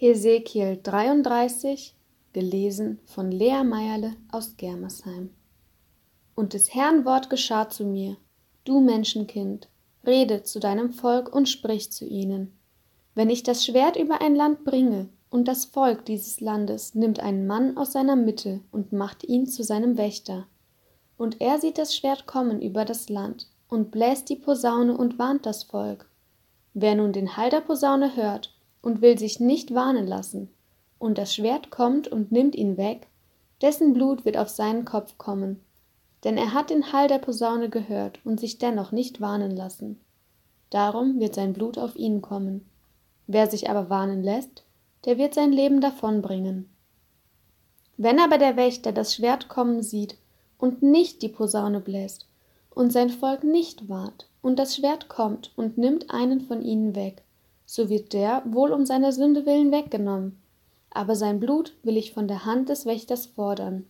Hesekiel 33, gelesen von Lea Meierle aus Germersheim. Und des Herrn Wort geschah zu mir, du Menschenkind, rede zu deinem Volk und sprich zu ihnen. Wenn ich das Schwert über ein Land bringe, und das Volk dieses Landes nimmt einen Mann aus seiner Mitte und macht ihn zu seinem Wächter, und er sieht das Schwert kommen über das Land und bläst die Posaune und warnt das Volk. Wer nun den Hall der Posaune hört und will sich nicht warnen lassen, und das Schwert kommt und nimmt ihn weg, dessen Blut wird auf seinen Kopf kommen, denn er hat den Hall der Posaune gehört und sich dennoch nicht warnen lassen. Darum wird sein Blut auf ihn kommen. Wer sich aber warnen lässt, der wird sein Leben davonbringen. Wenn aber der Wächter das Schwert kommen sieht und nicht die Posaune bläst und sein Volk nicht wahrt und das Schwert kommt und nimmt einen von ihnen weg, so wird der wohl um seiner Sünde willen weggenommen, aber sein Blut will ich von der Hand des Wächters fordern.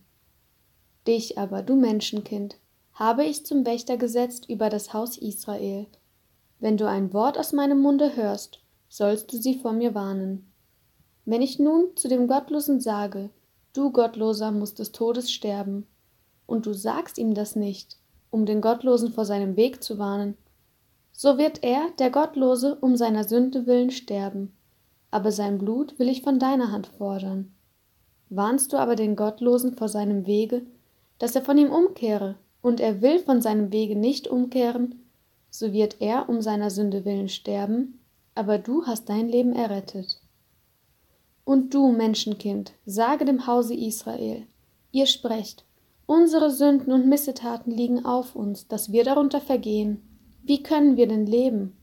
Dich aber, du Menschenkind, habe ich zum Wächter gesetzt über das Haus Israel. Wenn du ein Wort aus meinem Munde hörst, sollst du sie vor mir warnen. Wenn ich nun zu dem Gottlosen sage, du Gottloser musst des Todes sterben, und du sagst ihm das nicht, um den Gottlosen vor seinem Weg zu warnen, so wird er, der Gottlose, um seiner Sünde willen sterben, aber sein Blut will ich von deiner Hand fordern. Warnst du aber den Gottlosen vor seinem Wege, dass er von ihm umkehre, und er will von seinem Wege nicht umkehren, so wird er um seiner Sünde willen sterben, aber du hast dein Leben errettet. Und du, Menschenkind, sage dem Hause Israel, ihr sprecht, unsere Sünden und Missetaten liegen auf uns, dass wir darunter vergehen. Wie können wir denn leben?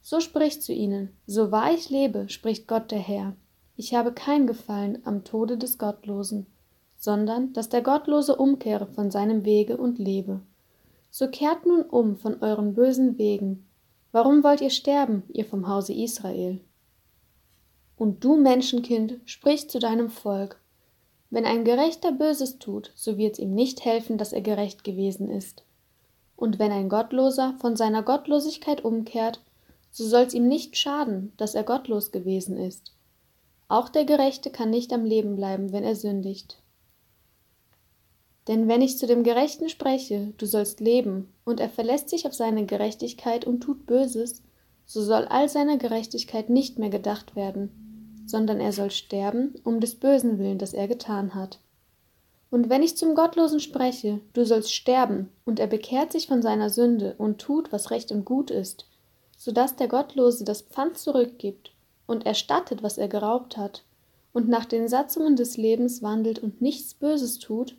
So spricht zu ihnen, so wahr ich lebe, spricht Gott der Herr. Ich habe kein Gefallen am Tode des Gottlosen, sondern dass der Gottlose umkehre von seinem Wege und lebe. So kehrt nun um von euren bösen Wegen. Warum wollt ihr sterben, ihr vom Hause Israel? Und du, Menschenkind, sprich zu deinem Volk. Wenn ein Gerechter Böses tut, so wird's ihm nicht helfen, dass er gerecht gewesen ist. Und wenn ein Gottloser von seiner Gottlosigkeit umkehrt, so soll's ihm nicht schaden, dass er gottlos gewesen ist. Auch der Gerechte kann nicht am Leben bleiben, wenn er sündigt. Denn wenn ich zu dem Gerechten spreche, du sollst leben, und er verlässt sich auf seine Gerechtigkeit und tut Böses, so soll all seiner Gerechtigkeit nicht mehr gedacht werden, sondern er soll sterben, um des Bösen willen, das er getan hat. Und wenn ich zum Gottlosen spreche, du sollst sterben, und er bekehrt sich von seiner Sünde und tut, was recht und gut ist, so dass der Gottlose das Pfand zurückgibt und erstattet, was er geraubt hat, und nach den Satzungen des Lebens wandelt und nichts Böses tut,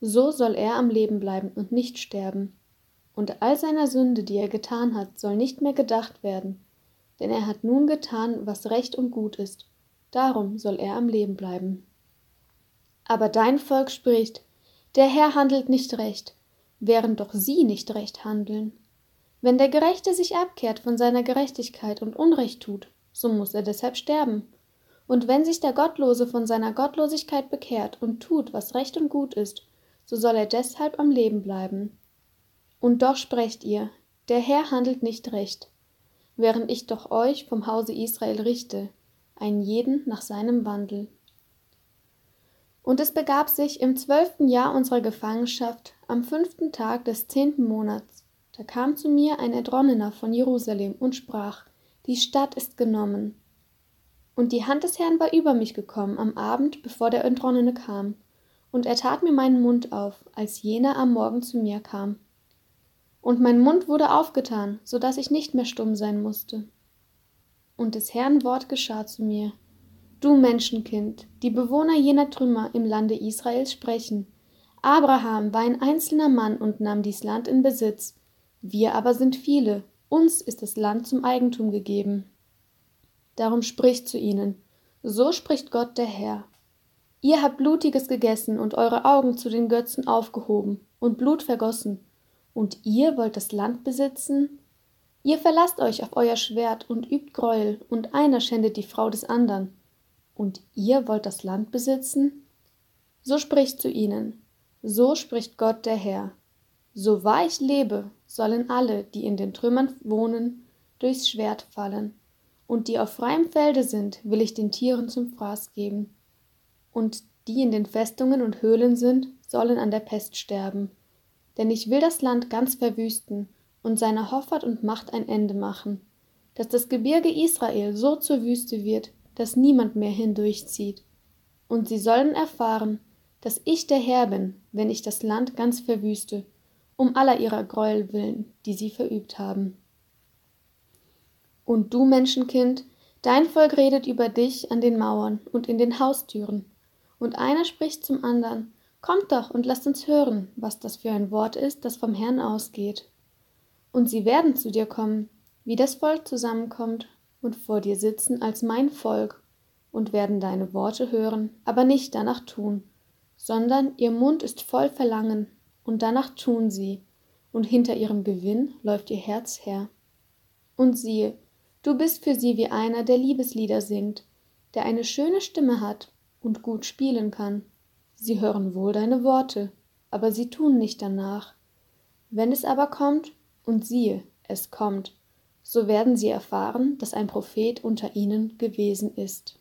so soll er am Leben bleiben und nicht sterben. Und all seiner Sünde, die er getan hat, soll nicht mehr gedacht werden, denn er hat nun getan, was recht und gut ist, darum soll er am Leben bleiben. Aber dein Volk spricht, der Herr handelt nicht recht, während doch sie nicht recht handeln. Wenn der Gerechte sich abkehrt von seiner Gerechtigkeit und Unrecht tut, so muss er deshalb sterben. Und wenn sich der Gottlose von seiner Gottlosigkeit bekehrt und tut, was recht und gut ist, so soll er deshalb am Leben bleiben. Und doch sprecht ihr, der Herr handelt nicht recht, während ich doch euch vom Hause Israel richte, einen jeden nach seinem Wandel. Und es begab sich im zwölften Jahr unserer Gefangenschaft, am fünften Tag des zehnten Monats, da kam zu mir ein Erdronnener von Jerusalem und sprach, die Stadt ist genommen. Und die Hand des Herrn war über mich gekommen am Abend, bevor der Entronnene kam, und er tat mir meinen Mund auf, als jener am Morgen zu mir kam. Und mein Mund wurde aufgetan, so dass ich nicht mehr stumm sein musste. Und des Herrn Wort geschah zu mir, Du Menschenkind, die Bewohner jener Trümmer im Lande Israels sprechen. Abraham war ein einzelner Mann und nahm dies Land in Besitz. Wir aber sind viele, uns ist das Land zum Eigentum gegeben. Darum spricht zu ihnen, so spricht Gott der Herr. Ihr habt Blutiges gegessen und eure Augen zu den Götzen aufgehoben und Blut vergossen, und ihr wollt das Land besitzen? Ihr verlasst euch auf euer Schwert und übt Gräuel, und einer schändet die Frau des andern und ihr wollt das Land besitzen? So spricht zu ihnen, so spricht Gott der Herr. So wahr ich lebe, sollen alle, die in den Trümmern wohnen, durchs Schwert fallen, Und die auf freiem Felde sind, will ich den Tieren zum Fraß geben. Und die in den Festungen und Höhlen sind, sollen an der Pest sterben. Denn ich will das Land ganz verwüsten und seiner Hoffart und Macht ein Ende machen, dass das Gebirge Israel so zur Wüste wird, dass niemand mehr hindurchzieht. Und sie sollen erfahren, dass ich der Herr bin, wenn ich das Land ganz verwüste, um aller ihrer Gräuel willen, die sie verübt haben. Und du, Menschenkind, dein Volk redet über dich an den Mauern und in den Haustüren, und einer spricht zum andern, Kommt doch und lasst uns hören, was das für ein Wort ist, das vom Herrn ausgeht. Und sie werden zu dir kommen, wie das Volk zusammenkommt, und vor dir sitzen als mein Volk, und werden deine Worte hören, aber nicht danach tun, sondern ihr Mund ist voll Verlangen, und danach tun sie, und hinter ihrem Gewinn läuft ihr Herz her. Und siehe, du bist für sie wie einer, der Liebeslieder singt, der eine schöne Stimme hat und gut spielen kann. Sie hören wohl deine Worte, aber sie tun nicht danach. Wenn es aber kommt, und siehe, es kommt, so werden sie erfahren, dass ein Prophet unter ihnen gewesen ist.